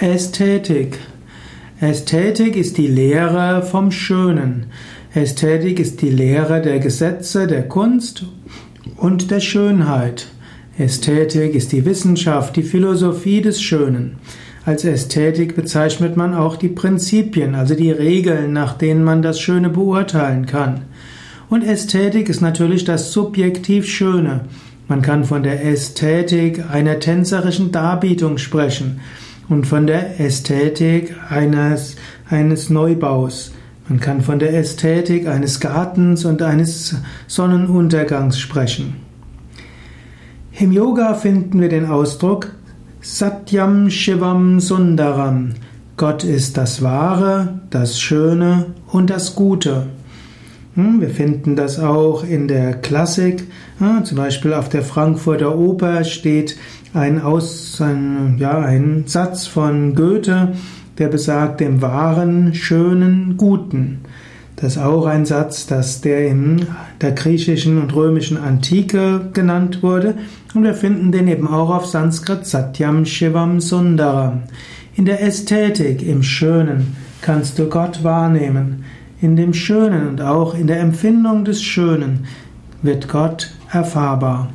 Ästhetik. Ästhetik ist die Lehre vom Schönen. Ästhetik ist die Lehre der Gesetze, der Kunst und der Schönheit. Ästhetik ist die Wissenschaft, die Philosophie des Schönen. Als Ästhetik bezeichnet man auch die Prinzipien, also die Regeln, nach denen man das Schöne beurteilen kann. Und Ästhetik ist natürlich das subjektiv Schöne. Man kann von der Ästhetik einer tänzerischen Darbietung sprechen und von der Ästhetik eines, eines Neubaus. Man kann von der Ästhetik eines Gartens und eines Sonnenuntergangs sprechen. Im Yoga finden wir den Ausdruck Satyam Shivam Sundaram. Gott ist das Wahre, das Schöne und das Gute. Hm, wir finden das auch in der Klassik. Zum Beispiel auf der Frankfurter Oper steht ein, Aus, ein, ja, ein Satz von Goethe, der besagt dem wahren, schönen, guten. Das ist auch ein Satz, dass der in der griechischen und römischen Antike genannt wurde. Und wir finden den eben auch auf Sanskrit Satyam Shivam Sundaram. In der Ästhetik, im Schönen, kannst du Gott wahrnehmen. In dem Schönen und auch in der Empfindung des Schönen wird Gott erfahrbar.